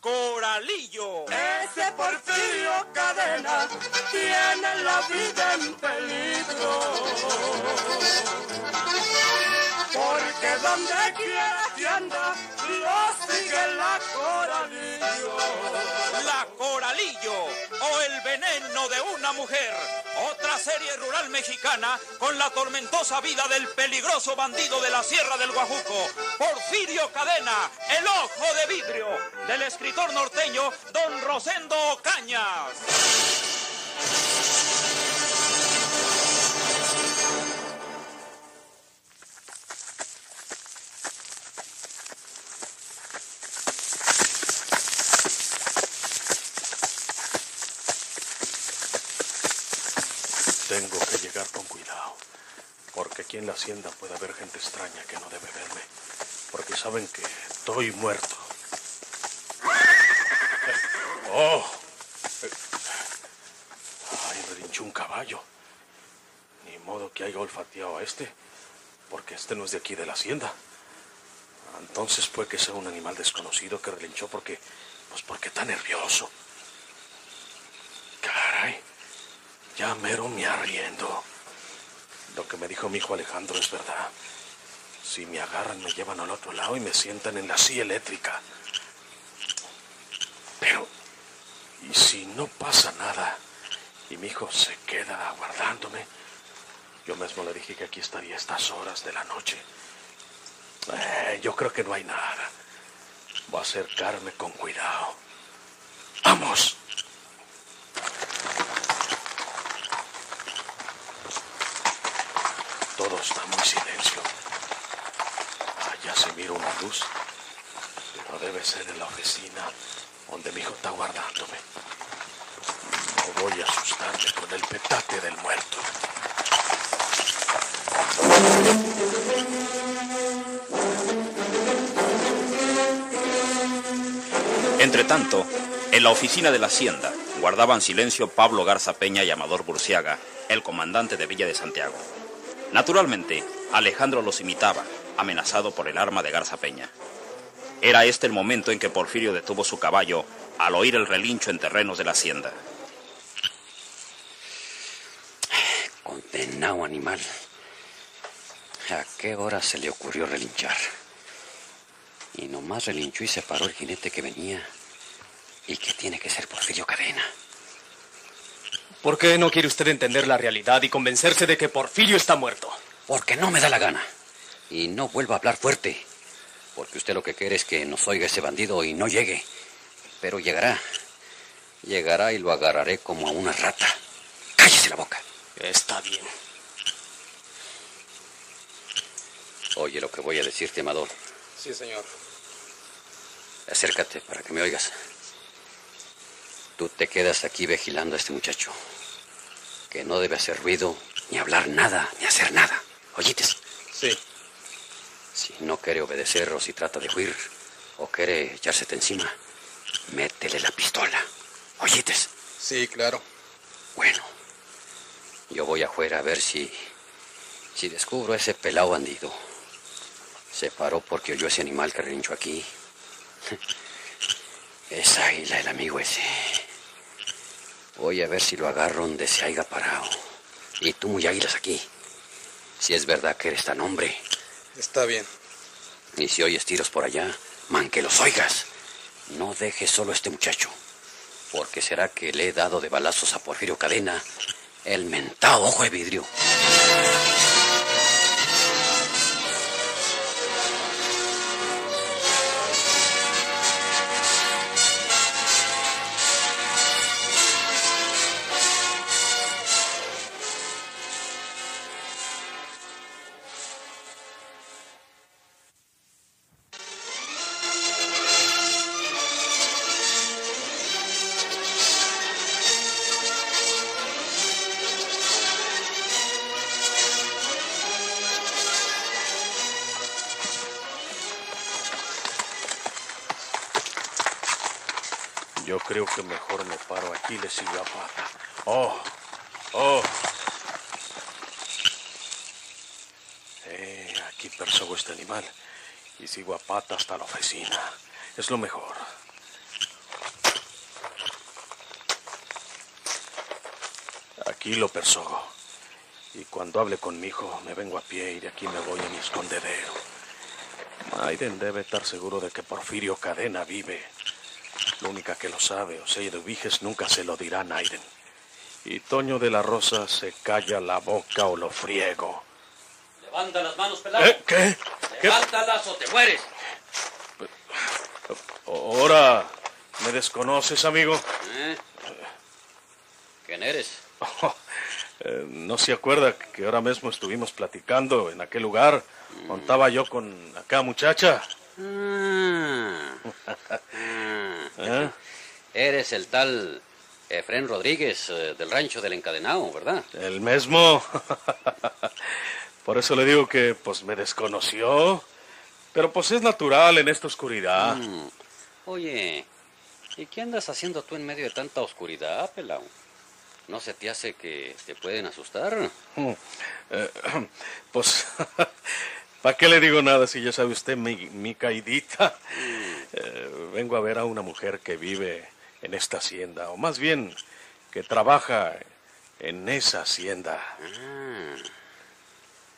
Coralillo. Ese Porfirio Cadena tiene la vida Porque donde quiera que anda, lo sigue la Coralillo. La Coralillo o el veneno de una mujer. Otra serie rural mexicana con la tormentosa vida del peligroso bandido de la Sierra del Guajuco, Porfirio Cadena, el ojo de vidrio, del escritor norteño Don Rosendo Cañas. Tengo que llegar con cuidado. Porque aquí en la hacienda puede haber gente extraña que no debe verme. Porque saben que estoy muerto. ¡Oh! ¡Ay, relinchó un caballo! Ni modo que haya olfateado a este. Porque este no es de aquí de la hacienda. Entonces puede que sea un animal desconocido que relinchó porque. Pues porque está nervioso. Caray. Ya mero me arriendo. Lo que me dijo mi hijo Alejandro es verdad. Si me agarran, me llevan al otro lado y me sientan en la silla eléctrica. Pero, ¿y si no pasa nada? Y mi hijo se queda aguardándome. Yo mismo le dije que aquí estaría estas horas de la noche. Eh, yo creo que no hay nada. Voy a acercarme con cuidado. ¡Vamos! Todo está muy silencio. Allá se mira una luz. Pero debe ser en la oficina donde mi hijo está guardándome. No voy a asustarme con el petate del muerto. Entre tanto, en la oficina de la hacienda guardaban silencio Pablo Garza Peña y Amador Burciaga, el comandante de Villa de Santiago. Naturalmente, Alejandro los imitaba, amenazado por el arma de Garza Peña. Era este el momento en que Porfirio detuvo su caballo al oír el relincho en terrenos de la hacienda. Condenado animal. ¿A qué hora se le ocurrió relinchar? Y nomás relinchó y se paró el jinete que venía. Y que tiene que ser Porfirio Cadena. ¿Por qué no quiere usted entender la realidad y convencerse de que Porfirio está muerto? Porque no me da la gana. Y no vuelva a hablar fuerte. Porque usted lo que quiere es que nos oiga ese bandido y no llegue. Pero llegará. Llegará y lo agarraré como a una rata. Cállese la boca. Está bien. Oye lo que voy a decirte, Amador. Sí, señor. Acércate para que me oigas. Tú te quedas aquí vigilando a este muchacho. Que no debe hacer ruido, ni hablar nada, ni hacer nada. ¿Oyites? Sí. Si no quiere obedecer o si trata de huir o quiere echársete encima, métele la pistola. ¿Oyites? Sí, claro. Bueno, yo voy afuera a ver si. si descubro a ese pelado bandido. Se paró porque oyó ese animal que relinchó aquí. Es águila el amigo ese. Voy a ver si lo agarro donde se haya parado. Y tú muy águilas aquí. Si es verdad que eres tan hombre. Está bien. Y si oyes tiros por allá, man, que los oigas. No dejes solo a este muchacho. Porque será que le he dado de balazos a Porfirio Cadena el mentado ojo de vidrio. Creo que mejor me paro aquí y le sigo a pata. Oh, oh. Eh, aquí persigo este animal y sigo a pata hasta la oficina. Es lo mejor. Aquí lo persigo. Y cuando hable con mi hijo, me vengo a pie y de aquí me voy a mi escondedero. Maiden debe estar seguro de que Porfirio Cadena vive. La única que lo sabe, Osei de Ubiges, nunca se lo dirá a Naiden. Y Toño de la Rosa se calla la boca o lo friego. Levanta las manos, pelado. ¿Eh? ¿Qué? ¿Qué? Levántalas o te mueres. Ahora, ¿me desconoces, amigo? ¿Eh? ¿Quién eres? Eh, ¿No se acuerda que ahora mismo estuvimos platicando en aquel lugar? Contaba yo con acá muchacha. Ah. Eres el tal Efren Rodríguez eh, del rancho del encadenado, ¿verdad? El mismo. Por eso le digo que pues me desconoció. Pero pues es natural en esta oscuridad. Mm. Oye, ¿y qué andas haciendo tú en medio de tanta oscuridad, pelao? ¿No se te hace que te pueden asustar? Mm. Eh, pues, ¿para qué le digo nada si ya sabe usted mi, mi caidita? Eh, vengo a ver a una mujer que vive en esta hacienda, o más bien que trabaja en esa hacienda. Ah,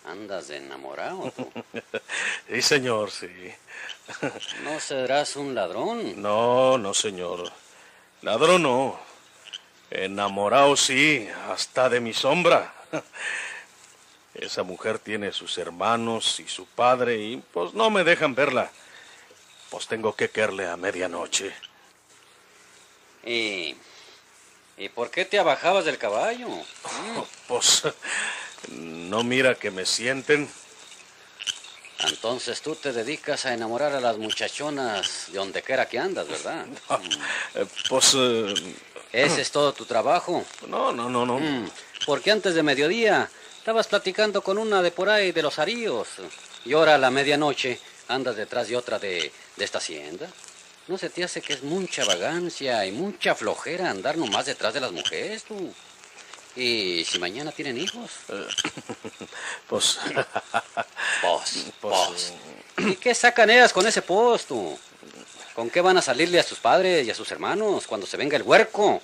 andas de enamorado. tú. Sí, señor, sí. ¿No serás un ladrón? No, no, señor. Ladrón no. Enamorado sí, hasta de mi sombra. Esa mujer tiene sus hermanos y su padre y pues no me dejan verla. Pues tengo que querle a medianoche. ¿Y, ¿Y por qué te abajabas del caballo? Pues no mira que me sienten. Entonces tú te dedicas a enamorar a las muchachonas de donde quiera que andas, ¿verdad? Eh, Pues eh, Ese es todo tu trabajo. no, no, no, no. Mm, Porque antes de mediodía estabas platicando con una de por ahí de los aríos. Y ahora a la medianoche andas detrás de otra de, de esta hacienda. ¿No se te hace que es mucha vagancia y mucha flojera andar nomás detrás de las mujeres, tú? Y si mañana tienen hijos, Pues pues, Pues, pues. ¿Y qué sacan ellas con ese post, tú? ¿Con qué van a salirle a sus padres y a sus hermanos cuando se venga el huerco?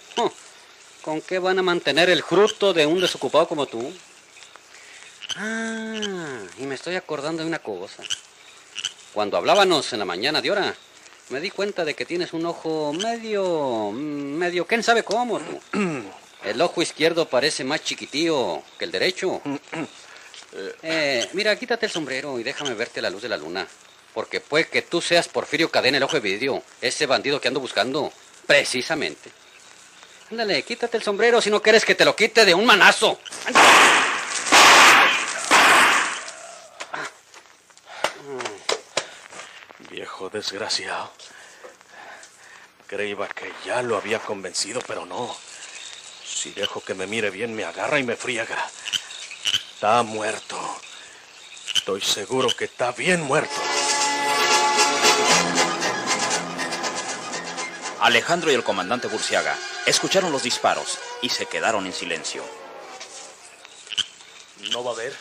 ¿Con qué van a mantener el fruto de un desocupado como tú? Ah, y me estoy acordando de una cosa. Cuando hablábamos en la mañana de hora, me di cuenta de que tienes un ojo medio... medio... ¿Quién sabe cómo, tú? El ojo izquierdo parece más chiquitío que el derecho. Eh, mira, quítate el sombrero y déjame verte la luz de la luna. Porque puede que tú seas Porfirio Cadena, el ojo de vidrio, ese bandido que ando buscando. Precisamente. Ándale, quítate el sombrero si no quieres que te lo quite de un manazo. Viejo desgraciado. Creía que ya lo había convencido, pero no. Si dejo que me mire bien, me agarra y me friega. Está muerto. Estoy seguro que está bien muerto. Alejandro y el comandante Burciaga escucharon los disparos y se quedaron en silencio. ¿No va a haber?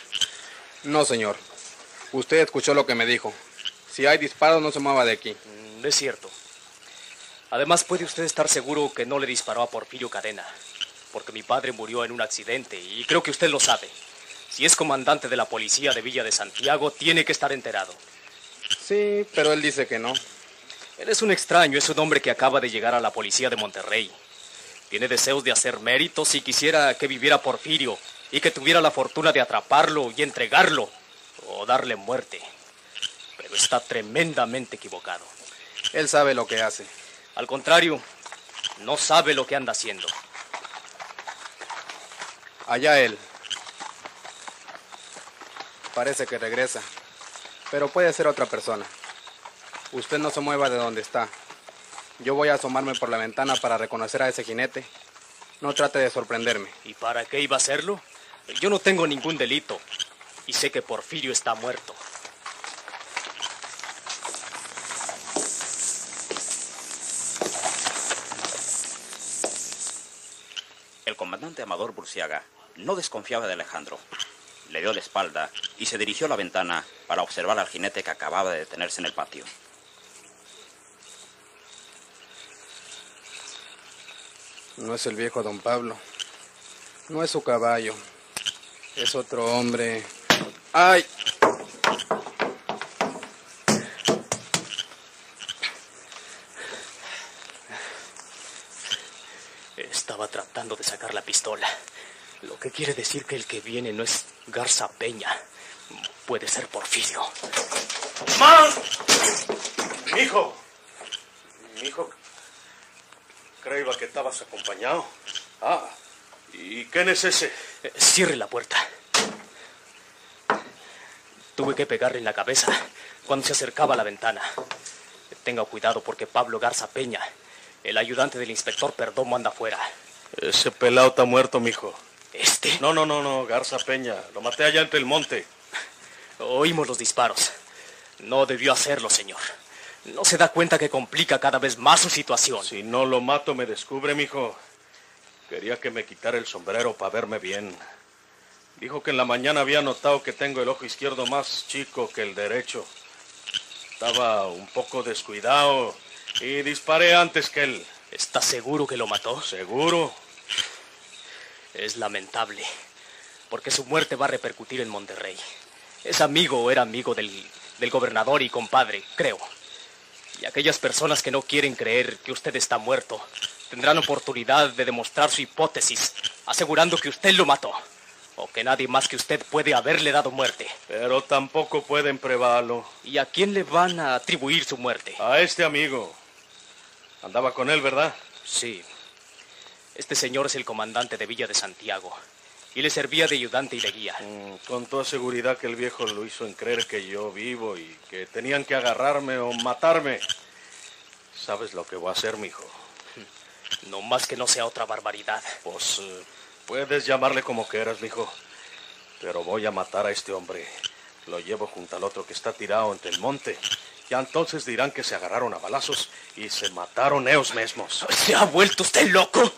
No, señor. Usted escuchó lo que me dijo. Si hay disparos, no se mueva de aquí. Mm, Es cierto. Además, puede usted estar seguro que no le disparó a Porfirio Cadena, porque mi padre murió en un accidente y creo que usted lo sabe. Si es comandante de la policía de Villa de Santiago, tiene que estar enterado. Sí, pero él dice que no. Él es un extraño, es un hombre que acaba de llegar a la policía de Monterrey. Tiene deseos de hacer méritos y quisiera que viviera Porfirio y que tuviera la fortuna de atraparlo y entregarlo o darle muerte. Está tremendamente equivocado. Él sabe lo que hace. Al contrario, no sabe lo que anda haciendo. Allá él. Parece que regresa. Pero puede ser otra persona. Usted no se mueva de donde está. Yo voy a asomarme por la ventana para reconocer a ese jinete. No trate de sorprenderme. ¿Y para qué iba a hacerlo? Yo no tengo ningún delito. Y sé que Porfirio está muerto. comandante Amador Burciaga no desconfiaba de Alejandro. Le dio la espalda y se dirigió a la ventana para observar al jinete que acababa de detenerse en el patio. No es el viejo don Pablo. No es su caballo. Es otro hombre. ¡Ay! Estaba tratando de sacar la pistola. Lo que quiere decir que el que viene no es Garza Peña. Puede ser Porfirio. ¡Man! Mijo. Mijo. Creía que estabas acompañado. Ah. ¿Y quién es ese? Eh, Cierre la puerta. Tuve que pegarle en la cabeza cuando se acercaba a la ventana. Tenga cuidado porque Pablo Garza Peña, el ayudante del inspector Perdomo, anda afuera. Ese pelado está muerto, mijo. ¿Este? No, no, no, no, Garza Peña. Lo maté allá entre el monte. Oímos los disparos. No debió hacerlo, señor. ¿No se da cuenta que complica cada vez más su situación? Si no lo mato, me descubre, mijo. Quería que me quitara el sombrero para verme bien. Dijo que en la mañana había notado que tengo el ojo izquierdo más chico que el derecho. Estaba un poco descuidado y disparé antes que él. ¿Está seguro que lo mató? ¿Seguro? Es lamentable, porque su muerte va a repercutir en Monterrey. Es amigo o era amigo del, del gobernador y compadre, creo. Y aquellas personas que no quieren creer que usted está muerto tendrán oportunidad de demostrar su hipótesis, asegurando que usted lo mató, o que nadie más que usted puede haberle dado muerte. Pero tampoco pueden probarlo. ¿Y a quién le van a atribuir su muerte? A este amigo. Andaba con él, ¿verdad? Sí. Este señor es el comandante de Villa de Santiago y le servía de ayudante y de guía. Mm, Con toda seguridad que el viejo lo hizo en creer que yo vivo y que tenían que agarrarme o matarme. ¿Sabes lo que voy a hacer, mijo? No más que no sea otra barbaridad. Pues eh, puedes llamarle como quieras, mijo. Pero voy a matar a este hombre. Lo llevo junto al otro que está tirado entre el monte. Ya entonces dirán que se agarraron a balazos y se mataron ellos mismos. ¿Se ha vuelto usted loco?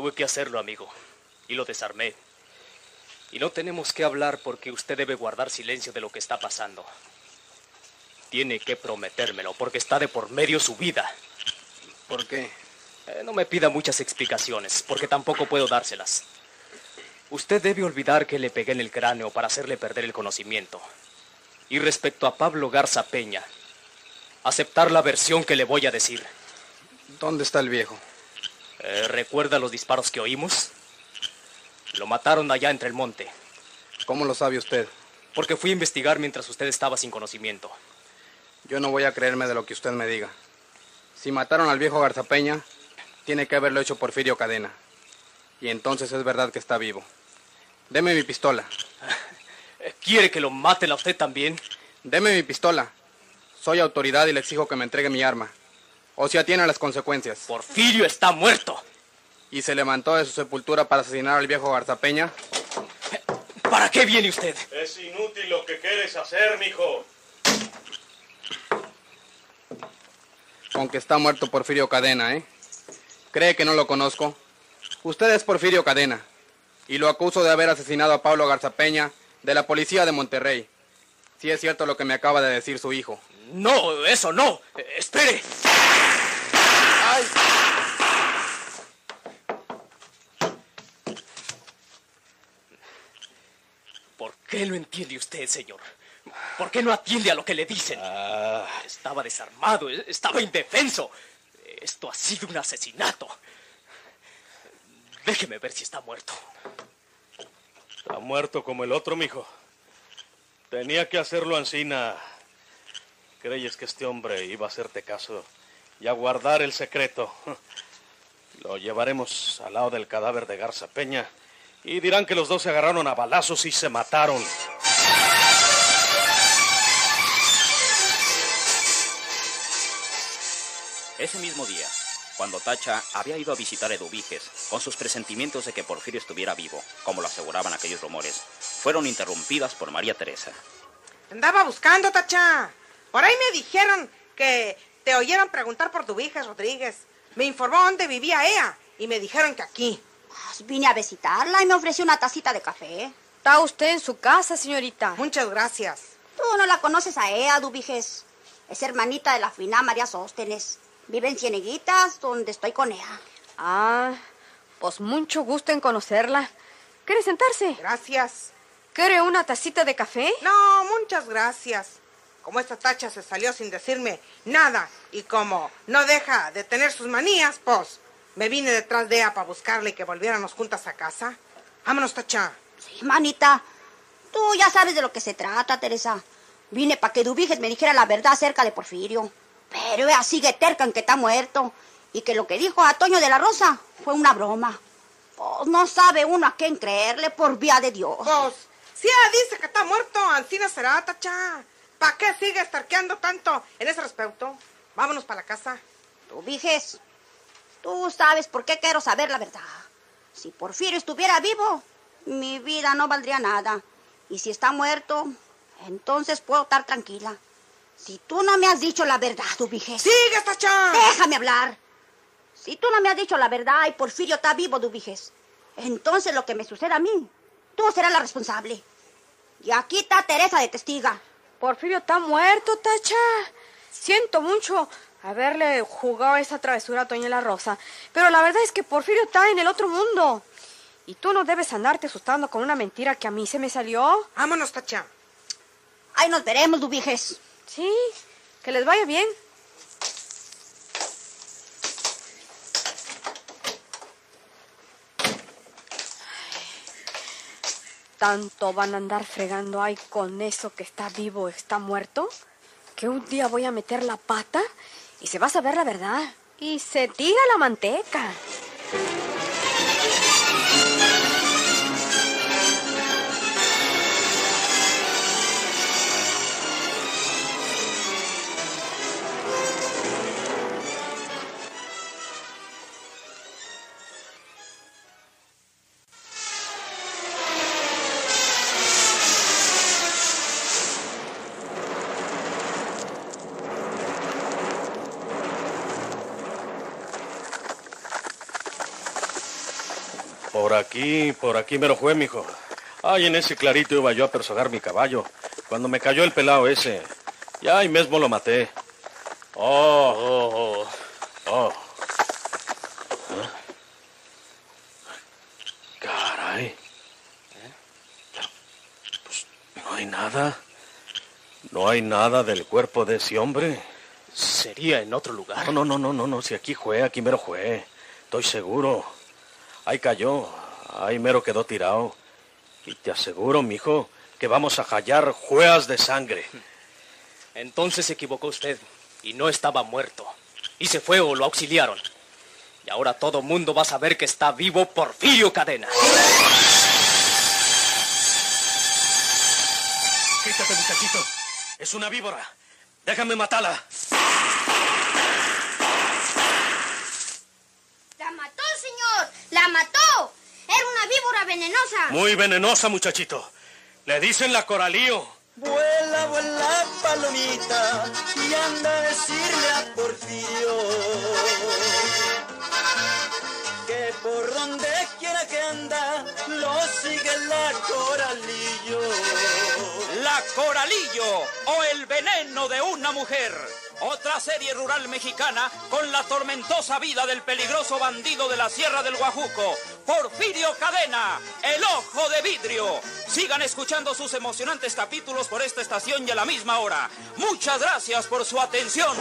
Tuve que hacerlo, amigo, y lo desarmé. Y no tenemos que hablar porque usted debe guardar silencio de lo que está pasando. Tiene que prometérmelo porque está de por medio su vida. ¿por qué? Eh, no me pida muchas explicaciones porque tampoco puedo dárselas. Usted debe olvidar que le pegué en el cráneo para hacerle perder el conocimiento. Y respecto a Pablo Garza Peña, aceptar la versión que le voy a decir. ¿Dónde está el viejo? Eh, ¿Recuerda los disparos que oímos? Lo mataron allá entre el monte, ¿Cómo lo sabe usted? porque fui a investigar mientras usted estaba sin conocimiento. Yo no voy a creerme de lo que usted me diga. Si mataron al viejo Garzapeña, tiene que haberlo hecho Porfirio Cadena. Y entonces es verdad que está vivo. Deme mi pistola. ¿Quiere que lo maten a usted también? Deme mi pistola. Soy autoridad y le exijo que me entregue mi arma. O se atiene a las consecuencias. Porfirio está muerto. Y se levantó de su sepultura para asesinar al viejo Garzapeña. ¿Para qué viene usted? Es inútil lo que quieres hacer, mijo. Con que está muerto Porfirio Cadena, ¿eh? ¿Cree que no lo conozco? Usted es Porfirio Cadena. Y lo acuso de haber asesinado a Pablo Garzapeña de la policía de Monterrey. Si es cierto lo que me acaba de decir su hijo. No, eso no. Eh, espere. Qué no entiende usted, señor? ¿Por qué no atiende a lo que le dicen? Estaba desarmado, eh, estaba indefenso. Esto ha sido un asesinato. Déjeme ver si está muerto. Está muerto como el otro, mijo. Tenía que hacerlo ansina. ¿Creyes que este hombre iba a hacerte caso y a guardar el secreto? Lo llevaremos al lado del cadáver de Garza Peña y dirán que los dos se agarraron a balazos y se mataron. Ese mismo día, cuando Tacha había ido a visitar a Eduviges con sus presentimientos de que Porfirio estuviera vivo, como lo aseguraban aquellos rumores, fueron interrumpidas por María Teresa. Andaba buscando, Tacha. Por ahí me dijeron que te oyeron preguntar por Eduviges Rodríguez. Me informó dónde vivía ella y me dijeron que aquí. Pues vine a visitarla y me ofreció una tacita de café. ¿Está usted en su casa, señorita? Muchas gracias. Tú no la conoces a ella, Dubiges. Es hermanita de la fina María Sóstenes. Vive en Cieneguitas, donde estoy con ella. Ah, pues mucho gusto en conocerla. ¿Quiere sentarse? Gracias. ¿Quiere una tacita de café? No, muchas gracias. Como esta tacha se salió sin decirme nada y como no deja de tener sus manías, pues me vine detrás de ella para buscarle y que volviéramos juntas a casa. Vámonos, tacha. Sí, manita. Tú ya sabes de lo que se trata, Teresa. Vine para que Dubiges me dijera la verdad acerca de Porfirio. Pero ella sigue terca en que está muerto y que lo que dijo a Toño de la Rosa fue una broma. Pues no sabe uno a quién creerle por vía de Dios. Pues, si ella dice que está muerto, Ancina será, tacha. ¿Para qué sigue estarqueando tanto en ese respecto? Vámonos para la casa. Dubiges, tú sabes por qué quiero saber la verdad. Si Porfirio estuviera vivo, mi vida no valdría nada. Y si está muerto, entonces puedo estar tranquila. Si tú no me has dicho la verdad, Dubiges. ¡Sigue, tacha! Déjame hablar. Si tú no me has dicho la verdad y Porfirio está vivo, Dubiges, entonces lo que me suceda a mí, tú serás la responsable. Y aquí está Teresa de testiga. Porfirio está muerto, Tacha. Siento mucho haberle jugado esa travesura a Toña la Rosa, pero la verdad es que Porfirio está en el otro mundo. Y tú no debes andarte asustando con una mentira que a mí se me salió. Vámonos, tacha. Ahí nos veremos, Dubiges. Sí, que les vaya bien. Tanto van a andar fregando ahí con eso que está vivo o está muerto, que un día voy a meter la pata y se va a saber la verdad. Y se tira la manteca. Por aquí, por aquí me lo fue, mijo. Ay, en ese clarito iba yo a persogar mi caballo. Cuando me cayó el pelado ese. Ya ahí mismo lo maté. Oh, oh, oh. oh. ¿Ah? Caray. ¿Eh? Pues no hay nada. No hay nada del cuerpo de ese hombre. Sería en otro lugar. No, no, no, no, no, no. Si aquí fue, aquí mero fue. Estoy seguro. Ahí cayó. Ahí mero quedó tirado. Y te aseguro, mijo, que vamos a hallar jueas de sangre. Entonces se equivocó usted y no estaba muerto. Y se fue o lo auxiliaron. Y ahora todo mundo va a saber que está vivo Porfirio Cadena. Quítate, muchachito. Es una víbora. Déjame matarla. ¡La mató, señor! ¡La mató! Era una víbora venenosa. Muy venenosa, muchachito. Le dicen la coralío. Vuela, vuela, palomita, y anda a decirle a Porfirio que por donde quiera que anda, lo sigue la coralillo. La Coralillo o el veneno de una mujer. Otra serie rural mexicana con la tormentosa vida del peligroso bandido de la Sierra del Guajuco, Porfirio Cadena, el ojo de vidrio. Sigan escuchando sus emocionantes capítulos por esta estación y a la misma hora. Muchas gracias por su atención.